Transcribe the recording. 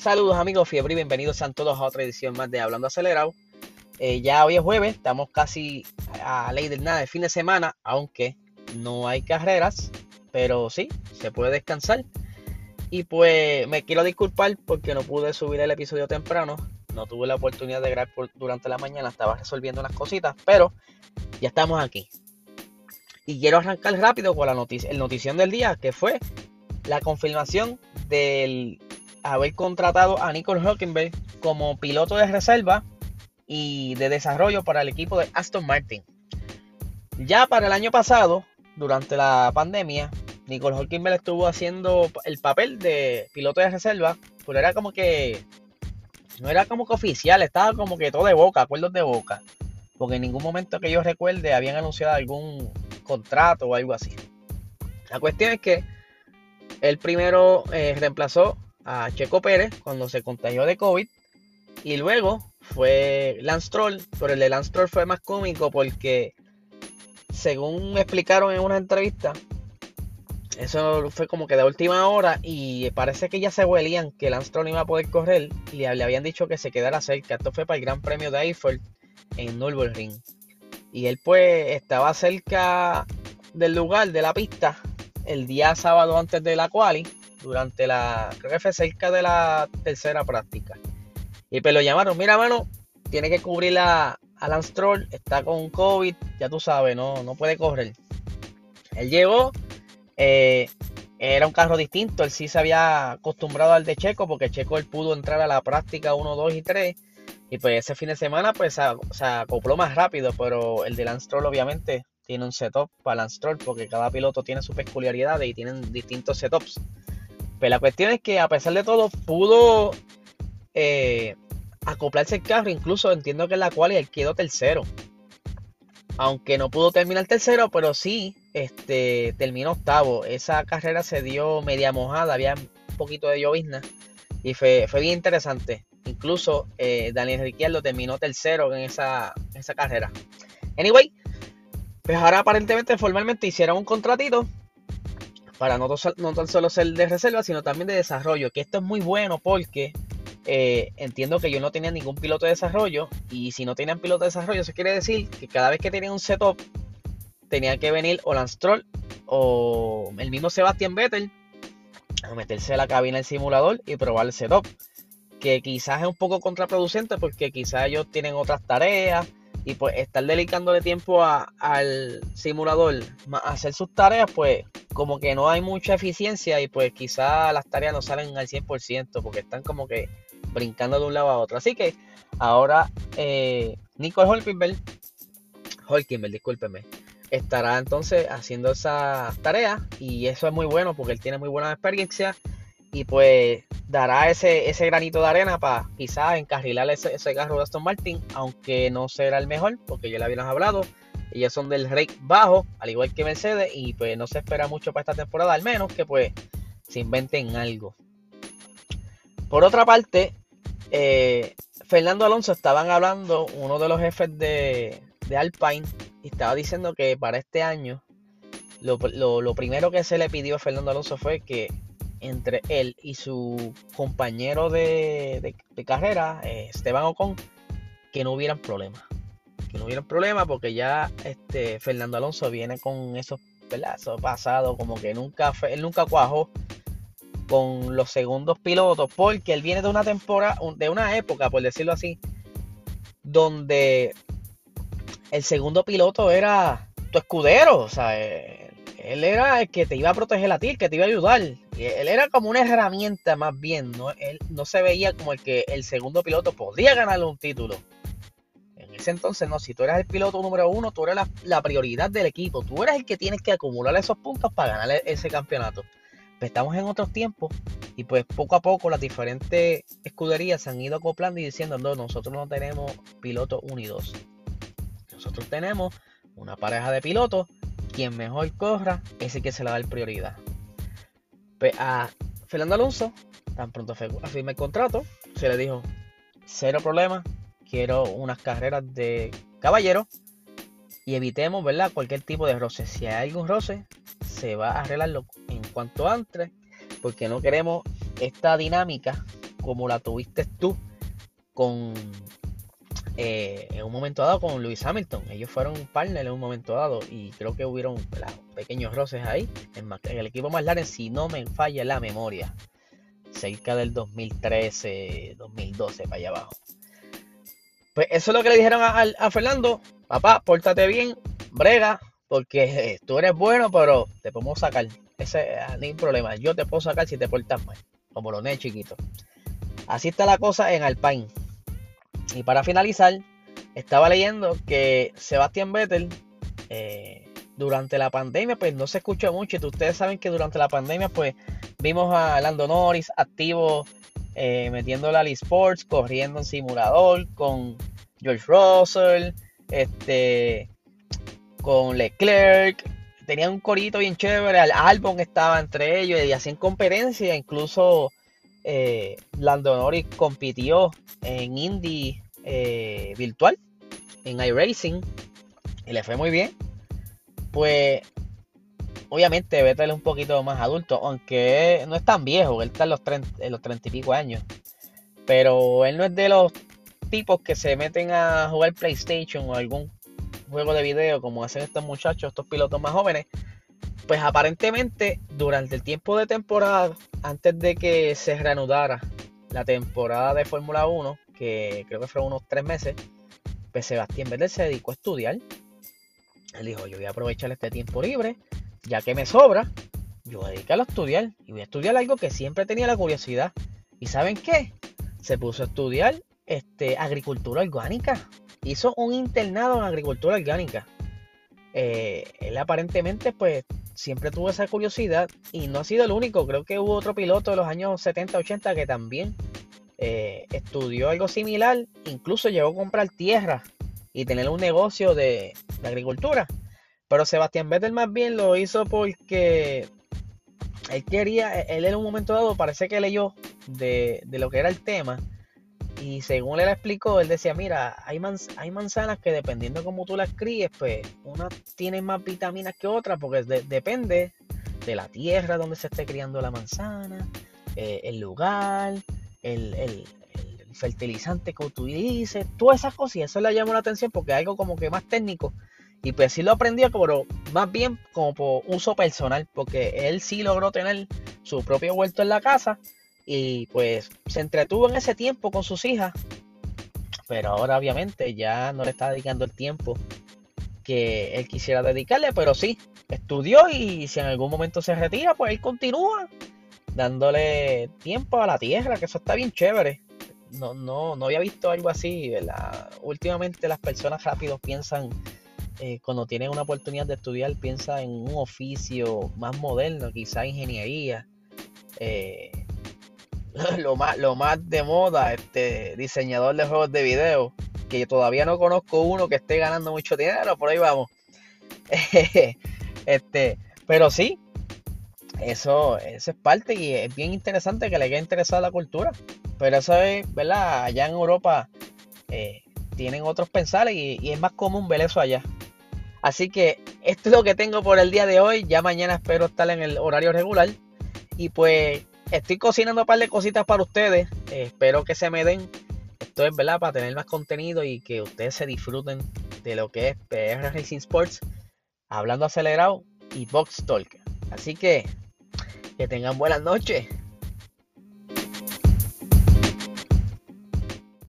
Saludos amigos fiebre y bienvenidos a todos a otra edición más de Hablando Acelerado. Eh, ya hoy es jueves, estamos casi a ley del nada de fin de semana, aunque no hay carreras, pero sí, se puede descansar. Y pues me quiero disculpar porque no pude subir el episodio temprano, no tuve la oportunidad de grabar durante la mañana, estaba resolviendo unas cositas, pero ya estamos aquí. Y quiero arrancar rápido con la noticia, el notición del día, que fue la confirmación del haber contratado a Nicole Hockenberg como piloto de reserva y de desarrollo para el equipo de Aston Martin. Ya para el año pasado, durante la pandemia, Nicole Hockenberg estuvo haciendo el papel de piloto de reserva, pero era como que no era como que oficial, estaba como que todo de boca, acuerdos de boca. Porque en ningún momento que yo recuerde habían anunciado algún contrato o algo así. La cuestión es que él primero eh, reemplazó a Checo Pérez cuando se contagió de COVID. Y luego fue Lance Troll, pero el de Lance Troll fue más cómico porque, según me explicaron en una entrevista, eso fue como que de última hora y parece que ya se huelían que Lance Troll iba a poder correr y le habían dicho que se quedara cerca. Esto fue para el Gran Premio de Eiffel en Nürburgring. Y él pues estaba cerca del lugar de la pista el día sábado antes de la quali durante la, creo que fue cerca de la tercera práctica. Y pues lo llamaron, mira mano, tiene que cubrir a, a Lance está con COVID, ya tú sabes, no, no puede correr. Él llegó, eh, era un carro distinto, él sí se había acostumbrado al de Checo, porque Checo él pudo entrar a la práctica 1, 2 y 3. Y pues ese fin de semana pues se, acopló más rápido, pero el de Lance Troll obviamente tiene un setup para Lance Troll, porque cada piloto tiene sus peculiaridades y tienen distintos setups. Pero la cuestión es que a pesar de todo pudo eh, acoplarse el carro. Incluso entiendo que en la cual él quedó tercero. Aunque no pudo terminar tercero, pero sí este, terminó octavo. Esa carrera se dio media mojada, había un poquito de llovizna. Y fue, fue bien interesante. Incluso eh, Daniel Ricciardo terminó tercero en esa, esa carrera. Anyway, pues ahora aparentemente formalmente hicieron un contratito para no, tan solo ser de reserva, sino también de desarrollo. Que esto es muy bueno porque eh, entiendo que yo no tenía ningún piloto de desarrollo. Y si no tenían piloto de desarrollo, eso quiere decir que cada vez que tenían un setup, tenía que venir o Lance Stroll o el mismo Sebastian Vettel a meterse a la cabina del simulador y probar el setup. Que quizás es un poco contraproducente porque quizás ellos tienen otras tareas y pues estar dedicándole tiempo al simulador a hacer sus tareas, pues como que no hay mucha eficiencia y pues quizás las tareas no salen al 100% porque están como que brincando de un lado a otro. Así que ahora eh, Nicole Holkenberg, Holkenberg, discúlpeme, estará entonces haciendo esa tarea y eso es muy bueno porque él tiene muy buena experiencia y pues dará ese, ese granito de arena para quizás encarrilar ese, ese, carro de Aston Martin, aunque no será el mejor, porque ya le habíamos hablado. Ellos son del rate bajo, al igual que Mercedes, y pues no se espera mucho para esta temporada, al menos que pues se inventen algo. Por otra parte, eh, Fernando Alonso estaban hablando, uno de los jefes de, de Alpine, y estaba diciendo que para este año lo, lo primero que se le pidió a Fernando Alonso fue que entre él y su compañero de, carrera, eh, Esteban Ocon, que no hubieran problemas. Que no hubieran problemas porque ya este Fernando Alonso viene con esos, pedazos pasados, como que nunca, él nunca cuajó con los segundos pilotos, porque él viene de una temporada, de una época, por decirlo así, donde el segundo piloto era tu escudero, o sea, eh, él era el que te iba a proteger a ti, el que te iba a ayudar él era como una herramienta más bien, ¿no? Él no se veía como el que el segundo piloto podía ganarle un título. Entonces, no, si tú eras el piloto número uno, tú eras la, prioridad del equipo, tú eras el que tienes que acumular esos puntos para ganar ese campeonato. Pues estamos en otros tiempos y pues poco a poco las diferentes escuderías se han ido acoplando y diciendo, no, nosotros no tenemos pilotos unidos. Nosotros tenemos una pareja de pilotos, quien mejor corra, ese que se le da la prioridad. Pues a Fernando Alonso, tan pronto firma el contrato, se le dijo, cero problema, quiero unas carreras de caballero y evitemos, ¿verdad? Cualquier tipo de roce. Si hay algún roce, se va a arreglarlo en cuanto antes, porque no queremos esta dinámica como la tuviste tú con eh, en un momento dado con Lewis Hamilton. Ellos fueron un partner en un momento dado y creo que hubieron pequeños roces ahí. En, el equipo McLaren, si no me falla la memoria, cerca del 2013, 2012, para allá abajo. Pues eso es lo que le dijeron a, Fernando. Papá, pórtate bien, brega, porque eh, tú eres bueno, pero te podemos sacar. Ese ah, no hay problema. Yo te puedo sacar si te portas mal, como lo nenes chiquito. Así está la cosa en Alpine. Y para finalizar, estaba leyendo que Sebastián Vettel eh, durante la pandemia pues no se escuchó mucho. Y ustedes saben que durante la pandemia pues vimos a Lando Norris activo eh, metiéndole al esports, corriendo en simulador con George Russell, este, con Leclerc. Tenía un corito bien chévere, el álbum estaba entre ellos y hacían competencia, incluso eh, Lando Norris compitió en Indy eh, virtual, en iRacing, y le fue muy bien. Pues obviamente Vettel es un poquito más adulto, aunque no es tan viejo, él está en los 30, en los 30 y pico años. Pero él no es de los tipos que se meten a jugar PlayStation o algún juego de video como hacen estos muchachos, estos pilotos más jóvenes. Pues aparentemente durante el tiempo de temporada, antes de que se reanudara la temporada de Fórmula 1, que creo que fueron unos tres meses, pues Sebastián Vettel se dedicó a estudiar. Él dijo, yo voy a aprovechar este tiempo libre, ya que me sobra, yo voy a dedicarlo a estudiar. Y voy a estudiar algo que siempre tenía la curiosidad. ¿Y saben qué? Se puso a estudiar este, agricultura orgánica. Hizo un internado en agricultura orgánica. Eh, él aparentemente pues siempre tuvo esa curiosidad y no ha sido el único. Creo que hubo otro piloto de los años 70, 80 que también eh, estudió algo similar. Incluso llegó a comprar tierra y tener un negocio de, agricultura. Pero Sebastián Vettel más bien lo hizo porque él quería, él en un momento dado parece que leyó de, de lo que era el tema y según él explicó, él decía, mira, hay, hay manzanas que dependiendo de cómo tú las críes, pues unas tienen más vitaminas que otras, porque depende de la tierra donde se esté criando la manzana, eh, el lugar, el, fertilizante que utilices, todas esas cosas. Y eso le llamó la atención porque es algo como que más técnico. Y pues sí lo aprendió, pero más bien como por uso personal, porque él sí logró tener su propio huerto en la casa y pues se entretuvo en ese tiempo con sus hijas. Pero ahora obviamente ya no le está dedicando el tiempo que él quisiera dedicarle. Pero sí, estudió y si en algún momento se retira, pues él continúa dándole tiempo a la tierra, que eso está bien chévere. No, no, no había visto algo así, Últimamente las personas rápido piensan, eh, cuando tienen una oportunidad de estudiar, piensan en un oficio más moderno, quizá ingeniería. Eh, lo más, lo más de moda, este diseñador de juegos de video, que todavía no conozco uno que esté ganando mucho dinero, por ahí vamos. este, pero sí, eso, eso es parte y es bien interesante que le haya interesado la cultura. Pero eso es, ¿verdad? Allá en Europa eh, tienen otros pensares y, y, es más común ver eso allá. Así que esto es lo que tengo por el día de hoy. Ya mañana espero estar en el horario regular. Y pues estoy cocinando un par de cositas para ustedes. Eh, espero que se me den. Esto es verdad para tener más contenido y que ustedes se disfruten de lo que es PR Racing Sports, hablando acelerado y Box Talk. Así que que tengan buenas noches.